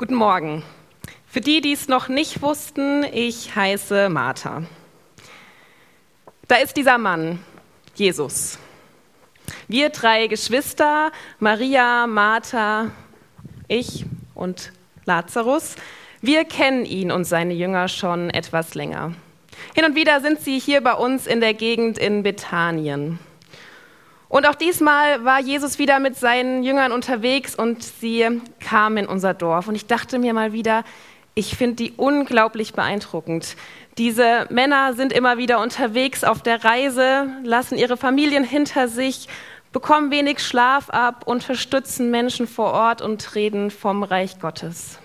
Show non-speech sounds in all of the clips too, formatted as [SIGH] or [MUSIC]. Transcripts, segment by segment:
Guten Morgen. Für die, die es noch nicht wussten, ich heiße Martha. Da ist dieser Mann, Jesus. Wir drei Geschwister, Maria, Martha, ich und Lazarus, wir kennen ihn und seine Jünger schon etwas länger. Hin und wieder sind sie hier bei uns in der Gegend in Bethanien. Und auch diesmal war Jesus wieder mit seinen Jüngern unterwegs und sie kamen in unser Dorf. Und ich dachte mir mal wieder, ich finde die unglaublich beeindruckend. Diese Männer sind immer wieder unterwegs auf der Reise, lassen ihre Familien hinter sich, bekommen wenig Schlaf ab, unterstützen Menschen vor Ort und reden vom Reich Gottes.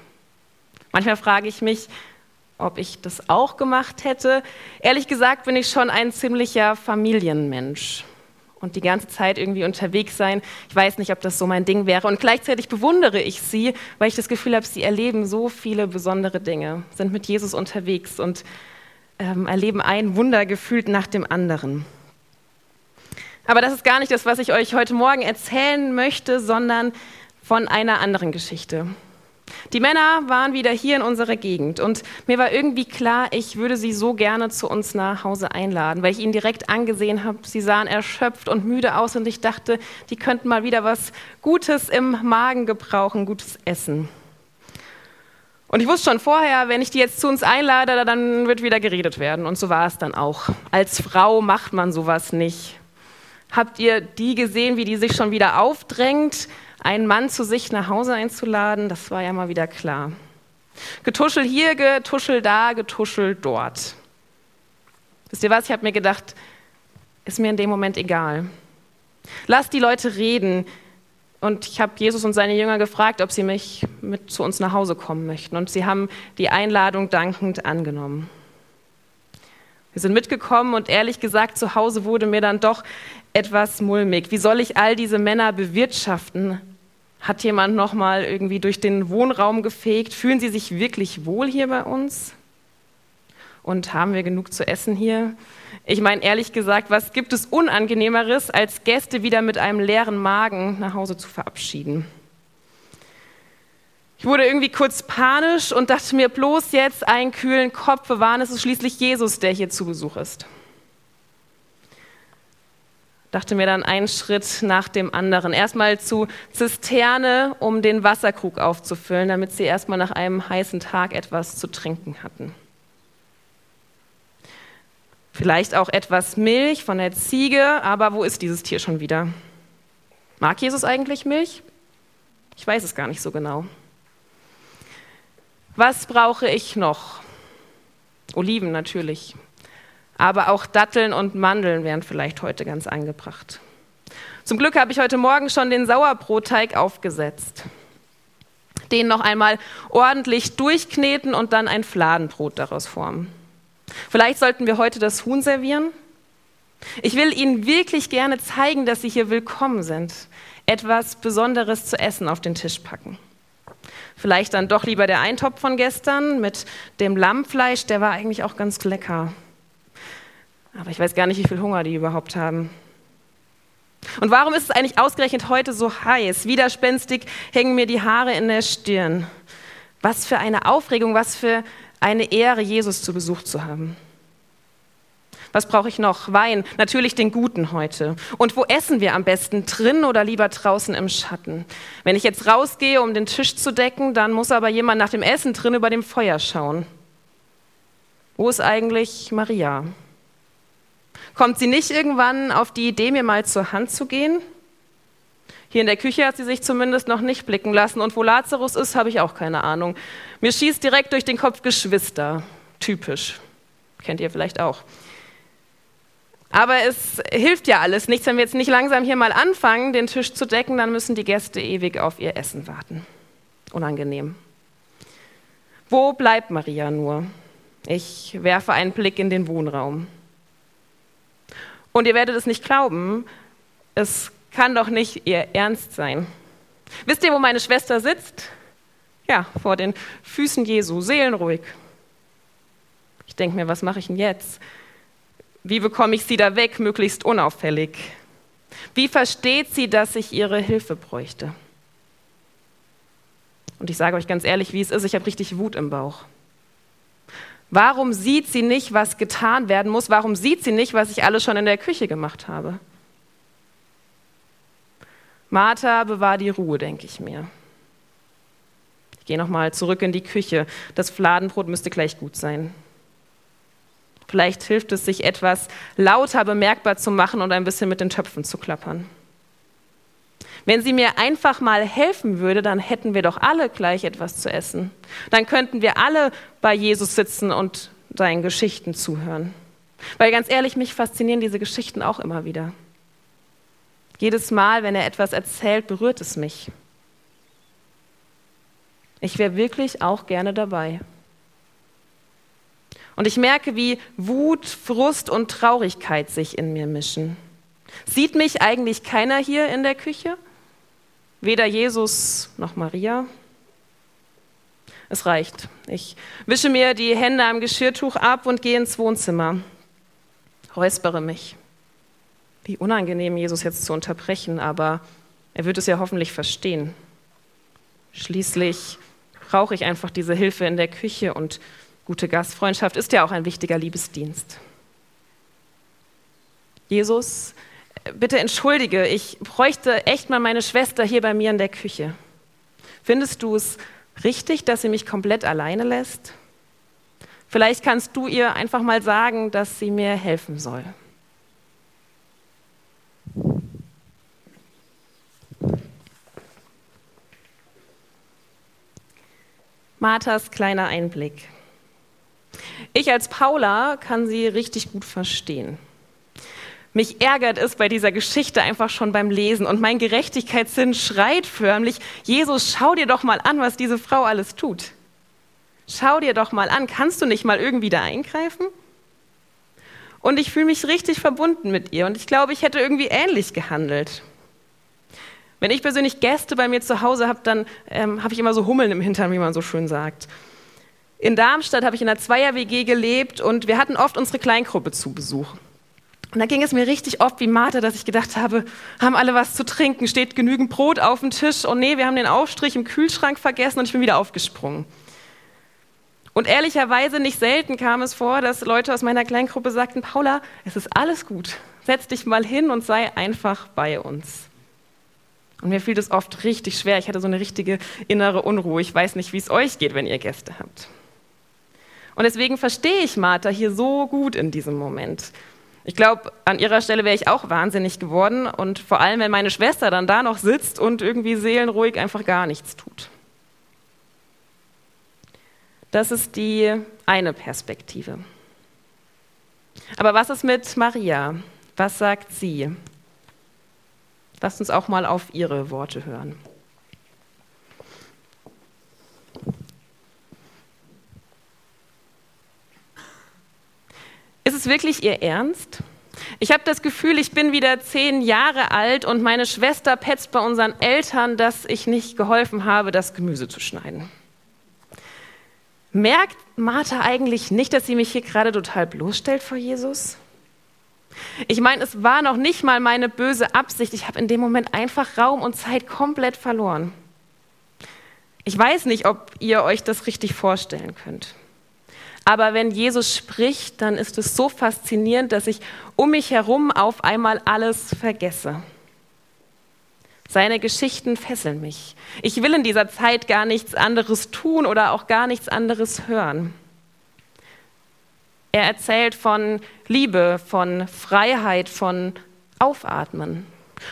Manchmal frage ich mich, ob ich das auch gemacht hätte. Ehrlich gesagt bin ich schon ein ziemlicher Familienmensch und die ganze Zeit irgendwie unterwegs sein. Ich weiß nicht, ob das so mein Ding wäre. Und gleichzeitig bewundere ich sie, weil ich das Gefühl habe, sie erleben so viele besondere Dinge, sind mit Jesus unterwegs und ähm, erleben ein Wunder gefühlt nach dem anderen. Aber das ist gar nicht das, was ich euch heute Morgen erzählen möchte, sondern von einer anderen Geschichte. Die Männer waren wieder hier in unserer Gegend und mir war irgendwie klar, ich würde sie so gerne zu uns nach Hause einladen, weil ich ihnen direkt angesehen habe, sie sahen erschöpft und müde aus und ich dachte, die könnten mal wieder was Gutes im Magen gebrauchen, gutes Essen. Und ich wusste schon vorher, wenn ich die jetzt zu uns einlade, dann wird wieder geredet werden. Und so war es dann auch. Als Frau macht man sowas nicht. Habt ihr die gesehen, wie die sich schon wieder aufdrängt? einen Mann zu sich nach Hause einzuladen, das war ja mal wieder klar. Getuschel hier, getuschel da, getuschel dort. Wisst ihr was? Ich habe mir gedacht, ist mir in dem Moment egal. Lass die Leute reden. Und ich habe Jesus und seine Jünger gefragt, ob sie mich mit zu uns nach Hause kommen möchten. Und sie haben die Einladung dankend angenommen. Wir sind mitgekommen und ehrlich gesagt, zu Hause wurde mir dann doch etwas mulmig. Wie soll ich all diese Männer bewirtschaften? Hat jemand noch mal irgendwie durch den Wohnraum gefegt? Fühlen Sie sich wirklich wohl hier bei uns? Und haben wir genug zu essen hier? Ich meine, ehrlich gesagt, was gibt es Unangenehmeres, als Gäste wieder mit einem leeren Magen nach Hause zu verabschieden? Ich wurde irgendwie kurz panisch und dachte mir bloß jetzt einen kühlen Kopf bewahren, es ist schließlich Jesus, der hier zu Besuch ist dachte mir dann einen Schritt nach dem anderen. Erstmal zu Zisterne, um den Wasserkrug aufzufüllen, damit sie erstmal nach einem heißen Tag etwas zu trinken hatten. Vielleicht auch etwas Milch von der Ziege, aber wo ist dieses Tier schon wieder? Mag Jesus eigentlich Milch? Ich weiß es gar nicht so genau. Was brauche ich noch? Oliven natürlich. Aber auch Datteln und Mandeln wären vielleicht heute ganz angebracht. Zum Glück habe ich heute Morgen schon den Sauerbrotteig aufgesetzt. Den noch einmal ordentlich durchkneten und dann ein Fladenbrot daraus formen. Vielleicht sollten wir heute das Huhn servieren. Ich will Ihnen wirklich gerne zeigen, dass Sie hier willkommen sind. Etwas Besonderes zu essen auf den Tisch packen. Vielleicht dann doch lieber der Eintopf von gestern mit dem Lammfleisch, der war eigentlich auch ganz lecker. Aber ich weiß gar nicht, wie viel Hunger die überhaupt haben. Und warum ist es eigentlich ausgerechnet heute so heiß? Widerspenstig hängen mir die Haare in der Stirn. Was für eine Aufregung, was für eine Ehre, Jesus zu Besuch zu haben. Was brauche ich noch? Wein, natürlich den guten heute. Und wo essen wir am besten? Drin oder lieber draußen im Schatten? Wenn ich jetzt rausgehe, um den Tisch zu decken, dann muss aber jemand nach dem Essen drin über dem Feuer schauen. Wo ist eigentlich Maria? Kommt sie nicht irgendwann auf die Idee, mir mal zur Hand zu gehen? Hier in der Küche hat sie sich zumindest noch nicht blicken lassen und wo Lazarus ist, habe ich auch keine Ahnung. Mir schießt direkt durch den Kopf Geschwister. Typisch. Kennt ihr vielleicht auch. Aber es hilft ja alles nichts, wenn wir jetzt nicht langsam hier mal anfangen, den Tisch zu decken, dann müssen die Gäste ewig auf ihr Essen warten. Unangenehm. Wo bleibt Maria nur? Ich werfe einen Blick in den Wohnraum. Und ihr werdet es nicht glauben, es kann doch nicht ihr Ernst sein. Wisst ihr, wo meine Schwester sitzt? Ja, vor den Füßen Jesu, seelenruhig. Ich denke mir, was mache ich denn jetzt? Wie bekomme ich sie da weg, möglichst unauffällig? Wie versteht sie, dass ich ihre Hilfe bräuchte? Und ich sage euch ganz ehrlich, wie es ist, ich habe richtig Wut im Bauch. Warum sieht sie nicht, was getan werden muss? Warum sieht sie nicht, was ich alles schon in der Küche gemacht habe? Martha, bewahr die Ruhe, denke ich mir. Ich gehe nochmal zurück in die Küche. Das Fladenbrot müsste gleich gut sein. Vielleicht hilft es, sich etwas lauter bemerkbar zu machen und ein bisschen mit den Töpfen zu klappern. Wenn sie mir einfach mal helfen würde, dann hätten wir doch alle gleich etwas zu essen. Dann könnten wir alle bei Jesus sitzen und seinen Geschichten zuhören. Weil ganz ehrlich, mich faszinieren diese Geschichten auch immer wieder. Jedes Mal, wenn er etwas erzählt, berührt es mich. Ich wäre wirklich auch gerne dabei. Und ich merke, wie Wut, Frust und Traurigkeit sich in mir mischen. Sieht mich eigentlich keiner hier in der Küche? Weder Jesus noch Maria? Es reicht. Ich wische mir die Hände am Geschirrtuch ab und gehe ins Wohnzimmer. Räuspere mich. Wie unangenehm, Jesus jetzt zu unterbrechen, aber er wird es ja hoffentlich verstehen. Schließlich brauche ich einfach diese Hilfe in der Küche und gute Gastfreundschaft ist ja auch ein wichtiger Liebesdienst. Jesus, bitte entschuldige, ich bräuchte echt mal meine Schwester hier bei mir in der Küche. Findest du es richtig, dass sie mich komplett alleine lässt? Vielleicht kannst du ihr einfach mal sagen, dass sie mir helfen soll. Marthas kleiner Einblick. Ich als Paula kann sie richtig gut verstehen. Mich ärgert es bei dieser Geschichte einfach schon beim Lesen und mein Gerechtigkeitssinn schreit förmlich, Jesus, schau dir doch mal an, was diese Frau alles tut. Schau dir doch mal an, kannst du nicht mal irgendwie da eingreifen? Und ich fühle mich richtig verbunden mit ihr und ich glaube, ich hätte irgendwie ähnlich gehandelt. Wenn ich persönlich Gäste bei mir zu Hause habe, dann ähm, habe ich immer so Hummeln im Hintern, wie man so schön sagt. In Darmstadt habe ich in einer Zweier-WG gelebt und wir hatten oft unsere Kleingruppe zu Besuch. Und da ging es mir richtig oft wie Martha, dass ich gedacht habe, haben alle was zu trinken, steht genügend Brot auf dem Tisch und nee, wir haben den Aufstrich im Kühlschrank vergessen und ich bin wieder aufgesprungen. Und ehrlicherweise nicht selten kam es vor, dass Leute aus meiner Kleingruppe sagten, Paula, es ist alles gut, setz dich mal hin und sei einfach bei uns. Und mir fiel das oft richtig schwer. Ich hatte so eine richtige innere Unruhe. Ich weiß nicht, wie es euch geht, wenn ihr Gäste habt. Und deswegen verstehe ich Martha hier so gut in diesem Moment. Ich glaube, an ihrer Stelle wäre ich auch wahnsinnig geworden und vor allem, wenn meine Schwester dann da noch sitzt und irgendwie seelenruhig einfach gar nichts tut. Das ist die eine Perspektive. Aber was ist mit Maria? Was sagt sie? Lasst uns auch mal auf ihre Worte hören. Es wirklich ihr Ernst? Ich habe das Gefühl, ich bin wieder zehn Jahre alt und meine Schwester petzt bei unseren Eltern, dass ich nicht geholfen habe, das Gemüse zu schneiden. Merkt Martha eigentlich nicht, dass sie mich hier gerade total bloßstellt vor Jesus? Ich meine, es war noch nicht mal meine böse Absicht. Ich habe in dem Moment einfach Raum und Zeit komplett verloren. Ich weiß nicht, ob ihr euch das richtig vorstellen könnt. Aber wenn Jesus spricht, dann ist es so faszinierend, dass ich um mich herum auf einmal alles vergesse. Seine Geschichten fesseln mich. Ich will in dieser Zeit gar nichts anderes tun oder auch gar nichts anderes hören. Er erzählt von Liebe, von Freiheit, von Aufatmen,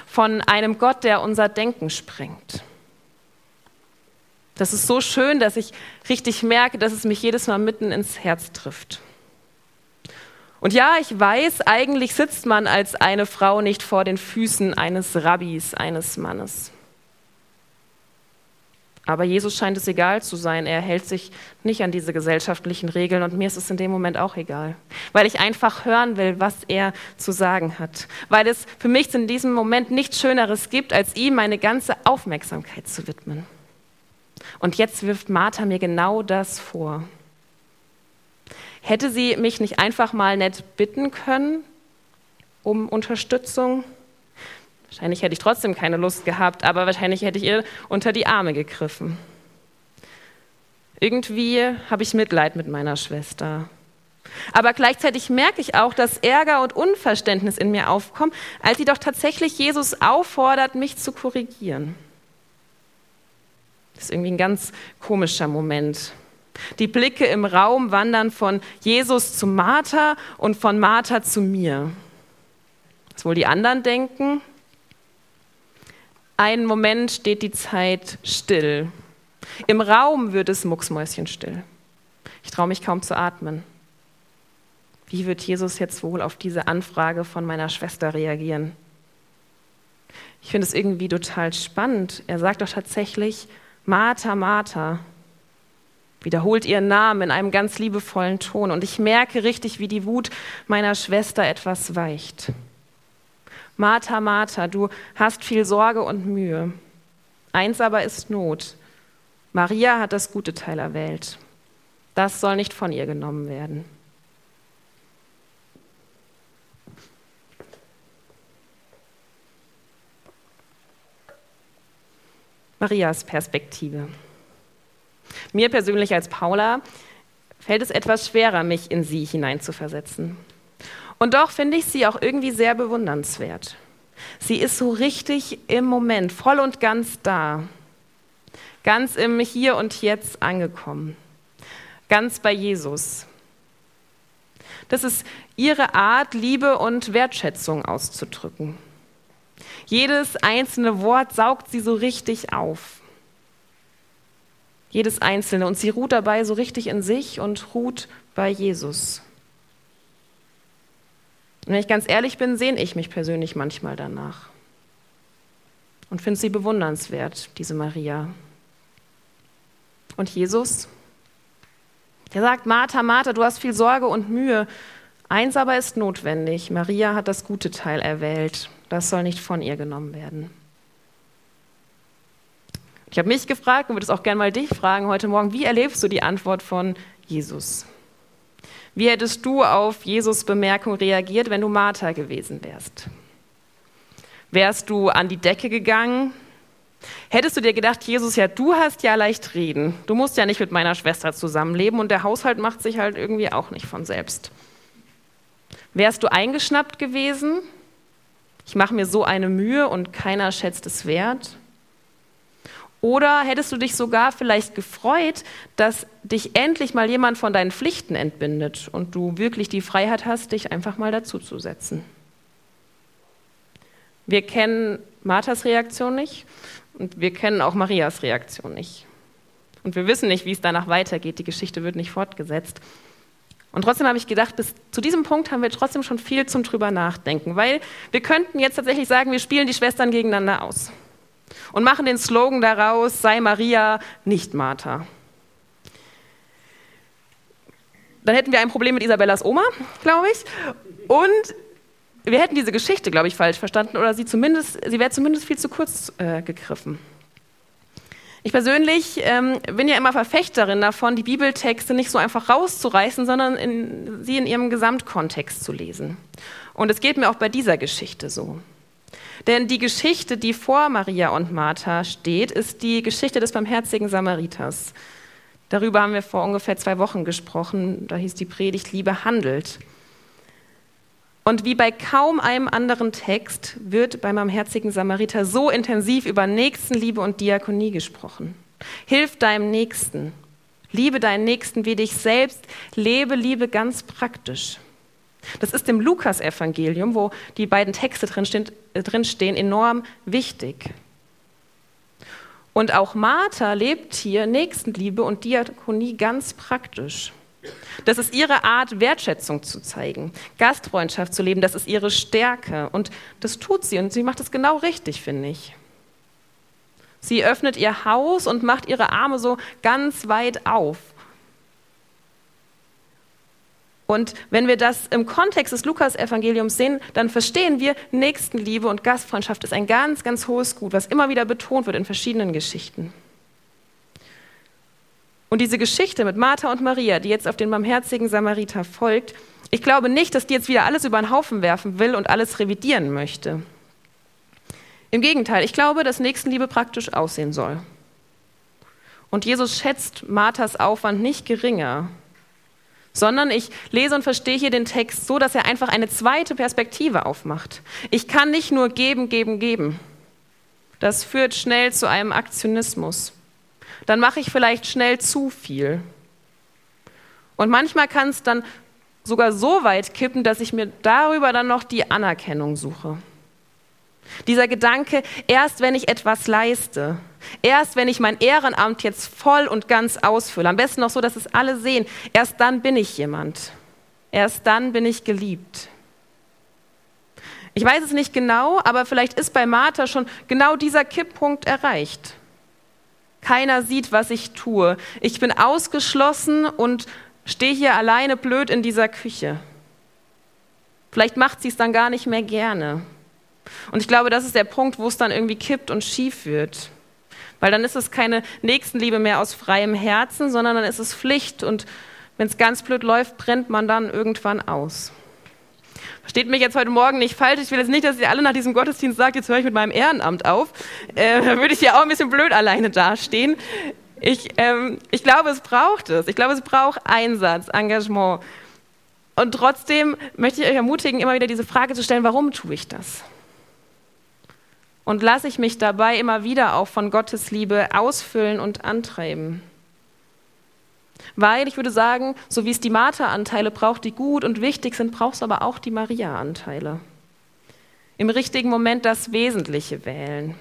von einem Gott, der unser Denken sprengt. Das ist so schön, dass ich richtig merke, dass es mich jedes Mal mitten ins Herz trifft. Und ja, ich weiß, eigentlich sitzt man als eine Frau nicht vor den Füßen eines Rabbis, eines Mannes. Aber Jesus scheint es egal zu sein. Er hält sich nicht an diese gesellschaftlichen Regeln und mir ist es in dem Moment auch egal, weil ich einfach hören will, was er zu sagen hat, weil es für mich in diesem Moment nichts Schöneres gibt, als ihm meine ganze Aufmerksamkeit zu widmen. Und jetzt wirft Martha mir genau das vor. Hätte sie mich nicht einfach mal nett bitten können um Unterstützung? Wahrscheinlich hätte ich trotzdem keine Lust gehabt, aber wahrscheinlich hätte ich ihr unter die Arme gegriffen. Irgendwie habe ich Mitleid mit meiner Schwester. Aber gleichzeitig merke ich auch, dass Ärger und Unverständnis in mir aufkommen, als sie doch tatsächlich Jesus auffordert, mich zu korrigieren. Das ist irgendwie ein ganz komischer Moment. Die Blicke im Raum wandern von Jesus zu Martha und von Martha zu mir. Was wohl die anderen denken? Einen Moment steht die Zeit still. Im Raum wird es mucksmäuschenstill. Ich traue mich kaum zu atmen. Wie wird Jesus jetzt wohl auf diese Anfrage von meiner Schwester reagieren? Ich finde es irgendwie total spannend. Er sagt doch tatsächlich, Martha, Martha, wiederholt ihren Namen in einem ganz liebevollen Ton. Und ich merke richtig, wie die Wut meiner Schwester etwas weicht. Martha, Martha, du hast viel Sorge und Mühe. Eins aber ist Not. Maria hat das gute Teil erwählt. Das soll nicht von ihr genommen werden. Marias Perspektive. Mir persönlich als Paula fällt es etwas schwerer, mich in sie hineinzuversetzen. Und doch finde ich sie auch irgendwie sehr bewundernswert. Sie ist so richtig im Moment, voll und ganz da, ganz im Hier und Jetzt angekommen, ganz bei Jesus. Das ist ihre Art, Liebe und Wertschätzung auszudrücken. Jedes einzelne Wort saugt sie so richtig auf. Jedes einzelne. Und sie ruht dabei so richtig in sich und ruht bei Jesus. Und wenn ich ganz ehrlich bin, sehne ich mich persönlich manchmal danach. Und finde sie bewundernswert, diese Maria. Und Jesus? Er sagt, Martha, Martha, du hast viel Sorge und Mühe. Eins aber ist notwendig. Maria hat das gute Teil erwählt. Das soll nicht von ihr genommen werden. Ich habe mich gefragt und würde es auch gerne mal dich fragen heute Morgen, wie erlebst du die Antwort von Jesus? Wie hättest du auf Jesus Bemerkung reagiert, wenn du Martha gewesen wärst? Wärst du an die Decke gegangen? Hättest du dir gedacht, Jesus, ja, du hast ja leicht reden. Du musst ja nicht mit meiner Schwester zusammenleben und der Haushalt macht sich halt irgendwie auch nicht von selbst. Wärst du eingeschnappt gewesen? Ich mache mir so eine Mühe und keiner schätzt es wert. Oder hättest du dich sogar vielleicht gefreut, dass dich endlich mal jemand von deinen Pflichten entbindet und du wirklich die Freiheit hast, dich einfach mal dazuzusetzen? Wir kennen Marthas Reaktion nicht und wir kennen auch Marias Reaktion nicht. Und wir wissen nicht, wie es danach weitergeht. Die Geschichte wird nicht fortgesetzt. Und trotzdem habe ich gedacht, bis zu diesem Punkt haben wir trotzdem schon viel zum drüber nachdenken, weil wir könnten jetzt tatsächlich sagen, wir spielen die Schwestern gegeneinander aus und machen den Slogan daraus, sei Maria, nicht Martha. Dann hätten wir ein Problem mit Isabellas Oma, glaube ich. Und wir hätten diese Geschichte, glaube ich, falsch verstanden oder sie, sie wäre zumindest viel zu kurz äh, gegriffen. Ich persönlich ähm, bin ja immer Verfechterin davon, die Bibeltexte nicht so einfach rauszureißen, sondern in, sie in ihrem Gesamtkontext zu lesen. Und es geht mir auch bei dieser Geschichte so. Denn die Geschichte, die vor Maria und Martha steht, ist die Geschichte des barmherzigen Samariters. Darüber haben wir vor ungefähr zwei Wochen gesprochen. Da hieß die Predigt Liebe handelt. Und wie bei kaum einem anderen Text wird beim barmherzigen Samariter so intensiv über Nächstenliebe und Diakonie gesprochen. Hilf deinem Nächsten. Liebe deinen Nächsten wie dich selbst. Lebe Liebe ganz praktisch. Das ist im Lukas-Evangelium, wo die beiden Texte drinstehen, drinstehen, enorm wichtig. Und auch Martha lebt hier Nächstenliebe und Diakonie ganz praktisch. Das ist ihre Art, Wertschätzung zu zeigen, Gastfreundschaft zu leben, das ist ihre Stärke. Und das tut sie und sie macht es genau richtig, finde ich. Sie öffnet ihr Haus und macht ihre Arme so ganz weit auf und wenn wir das im Kontext des Lukas-Evangeliums sehen, dann verstehen wir, Nächstenliebe und Gastfreundschaft ist ein ganz, ganz hohes Gut, was immer wieder betont wird in verschiedenen Geschichten. Und diese Geschichte mit Martha und Maria, die jetzt auf den barmherzigen Samariter folgt, ich glaube nicht, dass die jetzt wieder alles über den Haufen werfen will und alles revidieren möchte. Im Gegenteil, ich glaube, dass Nächstenliebe praktisch aussehen soll. Und Jesus schätzt Marthas Aufwand nicht geringer, sondern ich lese und verstehe hier den Text so, dass er einfach eine zweite Perspektive aufmacht. Ich kann nicht nur geben, geben, geben. Das führt schnell zu einem Aktionismus. Dann mache ich vielleicht schnell zu viel. Und manchmal kann es dann sogar so weit kippen, dass ich mir darüber dann noch die Anerkennung suche. Dieser Gedanke, erst wenn ich etwas leiste, erst wenn ich mein Ehrenamt jetzt voll und ganz ausfülle, am besten noch so, dass es alle sehen, erst dann bin ich jemand. Erst dann bin ich geliebt. Ich weiß es nicht genau, aber vielleicht ist bei Martha schon genau dieser Kipppunkt erreicht. Keiner sieht, was ich tue. Ich bin ausgeschlossen und stehe hier alleine blöd in dieser Küche. Vielleicht macht sie es dann gar nicht mehr gerne. Und ich glaube, das ist der Punkt, wo es dann irgendwie kippt und schief wird. Weil dann ist es keine Nächstenliebe mehr aus freiem Herzen, sondern dann ist es Pflicht. Und wenn es ganz blöd läuft, brennt man dann irgendwann aus. Versteht mich jetzt heute Morgen nicht falsch. Ich will jetzt nicht, dass ihr alle nach diesem Gottesdienst sagt, jetzt höre ich mit meinem Ehrenamt auf. Äh, da würde ich ja auch ein bisschen blöd alleine dastehen. Ich, ähm, ich glaube, es braucht es. Ich glaube, es braucht Einsatz, Engagement. Und trotzdem möchte ich euch ermutigen, immer wieder diese Frage zu stellen, warum tue ich das? Und lasse ich mich dabei immer wieder auch von Gottes Liebe ausfüllen und antreiben? Weil ich würde sagen, so wie es die Martha-Anteile braucht, die gut und wichtig sind, braucht es aber auch die Maria-Anteile. Im richtigen Moment das Wesentliche wählen.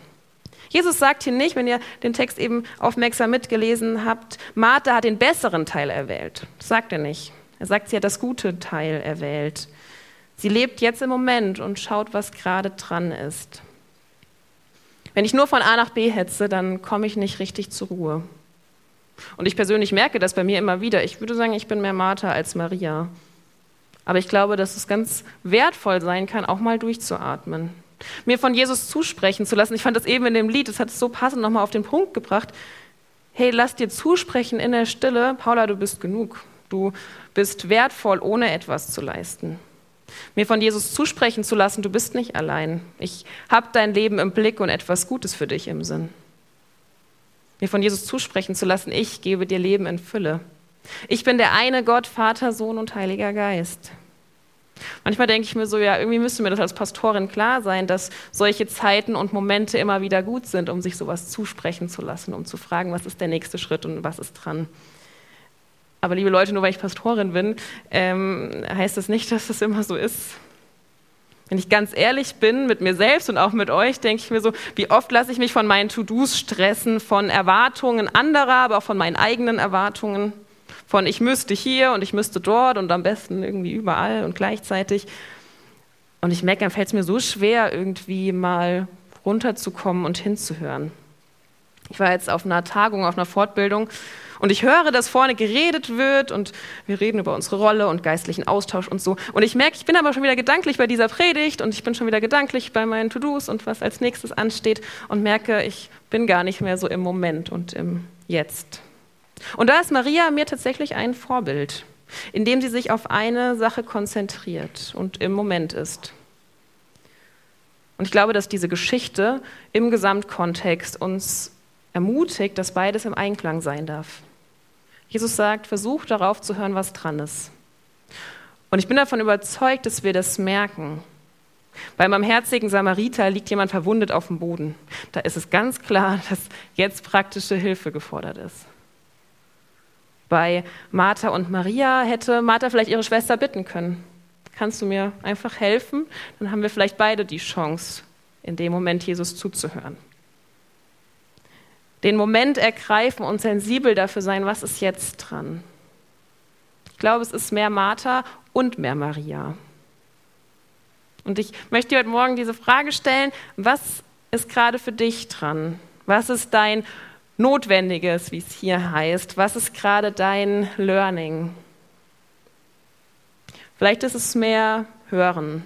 Jesus sagt hier nicht, wenn ihr den Text eben aufmerksam mitgelesen habt, Martha hat den besseren Teil erwählt. Das sagt er nicht. Er sagt, sie hat das gute Teil erwählt. Sie lebt jetzt im Moment und schaut, was gerade dran ist. Wenn ich nur von A nach B hetze, dann komme ich nicht richtig zur Ruhe. Und ich persönlich merke das bei mir immer wieder. Ich würde sagen, ich bin mehr Martha als Maria. Aber ich glaube, dass es ganz wertvoll sein kann, auch mal durchzuatmen. Mir von Jesus zusprechen zu lassen. Ich fand das eben in dem Lied, das hat es so passend nochmal auf den Punkt gebracht. Hey, lass dir zusprechen in der Stille, Paula, du bist genug. Du bist wertvoll, ohne etwas zu leisten mir von Jesus zusprechen zu lassen, du bist nicht allein. Ich habe dein Leben im Blick und etwas Gutes für dich im Sinn. Mir von Jesus zusprechen zu lassen, ich gebe dir Leben in Fülle. Ich bin der eine Gott, Vater, Sohn und Heiliger Geist. Manchmal denke ich mir so, ja, irgendwie müsste mir das als Pastorin klar sein, dass solche Zeiten und Momente immer wieder gut sind, um sich sowas zusprechen zu lassen, um zu fragen, was ist der nächste Schritt und was ist dran. Aber liebe Leute, nur weil ich Pastorin bin, ähm, heißt das nicht, dass das immer so ist. Wenn ich ganz ehrlich bin mit mir selbst und auch mit euch, denke ich mir so, wie oft lasse ich mich von meinen To-Dos stressen, von Erwartungen anderer, aber auch von meinen eigenen Erwartungen, von ich müsste hier und ich müsste dort und am besten irgendwie überall und gleichzeitig. Und ich merke, dann fällt es mir so schwer, irgendwie mal runterzukommen und hinzuhören. Ich war jetzt auf einer Tagung, auf einer Fortbildung und ich höre, dass vorne geredet wird und wir reden über unsere Rolle und geistlichen Austausch und so. Und ich merke, ich bin aber schon wieder gedanklich bei dieser Predigt und ich bin schon wieder gedanklich bei meinen To-Dos und was als nächstes ansteht und merke, ich bin gar nicht mehr so im Moment und im Jetzt. Und da ist Maria mir tatsächlich ein Vorbild, indem sie sich auf eine Sache konzentriert und im Moment ist. Und ich glaube, dass diese Geschichte im Gesamtkontext uns ermutigt, dass beides im Einklang sein darf. Jesus sagt, versuch darauf zu hören, was dran ist. Und ich bin davon überzeugt, dass wir das merken. Beim barmherzigen Samariter liegt jemand verwundet auf dem Boden. Da ist es ganz klar, [LAUGHS] dass jetzt praktische Hilfe gefordert ist. Bei Martha und Maria hätte Martha vielleicht ihre Schwester bitten können. Kannst du mir einfach helfen? Dann haben wir vielleicht beide die Chance, in dem Moment Jesus zuzuhören den Moment ergreifen und sensibel dafür sein, was ist jetzt dran. Ich glaube, es ist mehr Martha und mehr Maria. Und ich möchte dir heute Morgen diese Frage stellen, was ist gerade für dich dran? Was ist dein Notwendiges, wie es hier heißt? Was ist gerade dein Learning? Vielleicht ist es mehr Hören.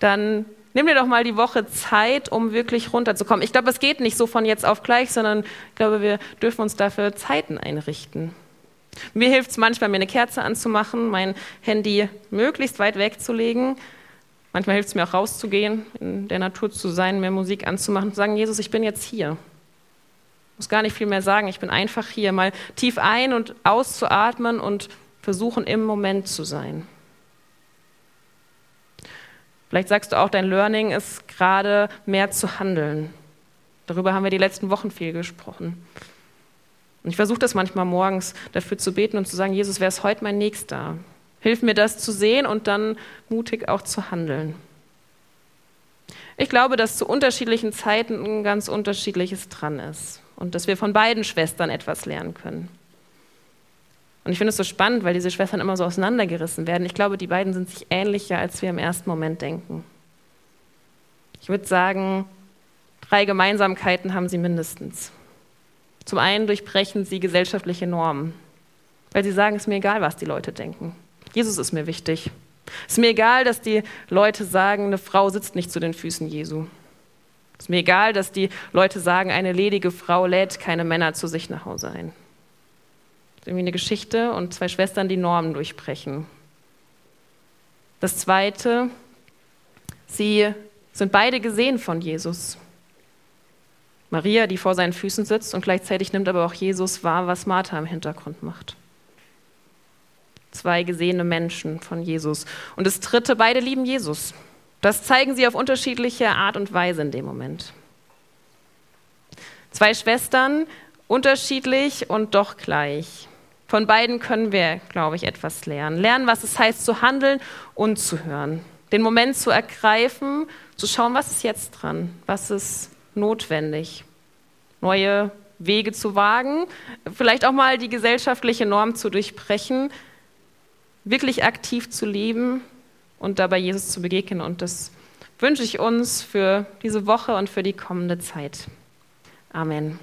Dann Nimm dir doch mal die Woche Zeit, um wirklich runterzukommen. Ich glaube, es geht nicht so von jetzt auf gleich, sondern ich glaube, wir dürfen uns dafür Zeiten einrichten. Mir hilft es manchmal, mir eine Kerze anzumachen, mein Handy möglichst weit wegzulegen. Manchmal hilft es mir auch rauszugehen, in der Natur zu sein, mir Musik anzumachen zu sagen, Jesus, ich bin jetzt hier. muss gar nicht viel mehr sagen. Ich bin einfach hier, mal tief ein- und auszuatmen und versuchen, im Moment zu sein. Vielleicht sagst du auch, dein Learning ist gerade mehr zu handeln. Darüber haben wir die letzten Wochen viel gesprochen. Und ich versuche das manchmal morgens dafür zu beten und zu sagen, Jesus, wer ist heute mein Nächster? Hilf mir das zu sehen und dann mutig auch zu handeln. Ich glaube, dass zu unterschiedlichen Zeiten ein ganz unterschiedliches dran ist und dass wir von beiden Schwestern etwas lernen können. Und ich finde es so spannend, weil diese Schwestern immer so auseinandergerissen werden. Ich glaube, die beiden sind sich ähnlicher, als wir im ersten Moment denken. Ich würde sagen, drei Gemeinsamkeiten haben sie mindestens. Zum einen durchbrechen sie gesellschaftliche Normen, weil sie sagen, es ist mir egal, was die Leute denken. Jesus ist mir wichtig. Es ist mir egal, dass die Leute sagen, eine Frau sitzt nicht zu den Füßen Jesu. Es ist mir egal, dass die Leute sagen, eine ledige Frau lädt keine Männer zu sich nach Hause ein. Irgendwie eine Geschichte und zwei Schwestern, die Normen durchbrechen. Das Zweite, sie sind beide gesehen von Jesus. Maria, die vor seinen Füßen sitzt und gleichzeitig nimmt aber auch Jesus wahr, was Martha im Hintergrund macht. Zwei gesehene Menschen von Jesus. Und das Dritte, beide lieben Jesus. Das zeigen sie auf unterschiedliche Art und Weise in dem Moment. Zwei Schwestern, unterschiedlich und doch gleich. Von beiden können wir, glaube ich, etwas lernen. Lernen, was es heißt zu handeln und zu hören. Den Moment zu ergreifen, zu schauen, was ist jetzt dran, was ist notwendig. Neue Wege zu wagen, vielleicht auch mal die gesellschaftliche Norm zu durchbrechen, wirklich aktiv zu leben und dabei Jesus zu begegnen. Und das wünsche ich uns für diese Woche und für die kommende Zeit. Amen.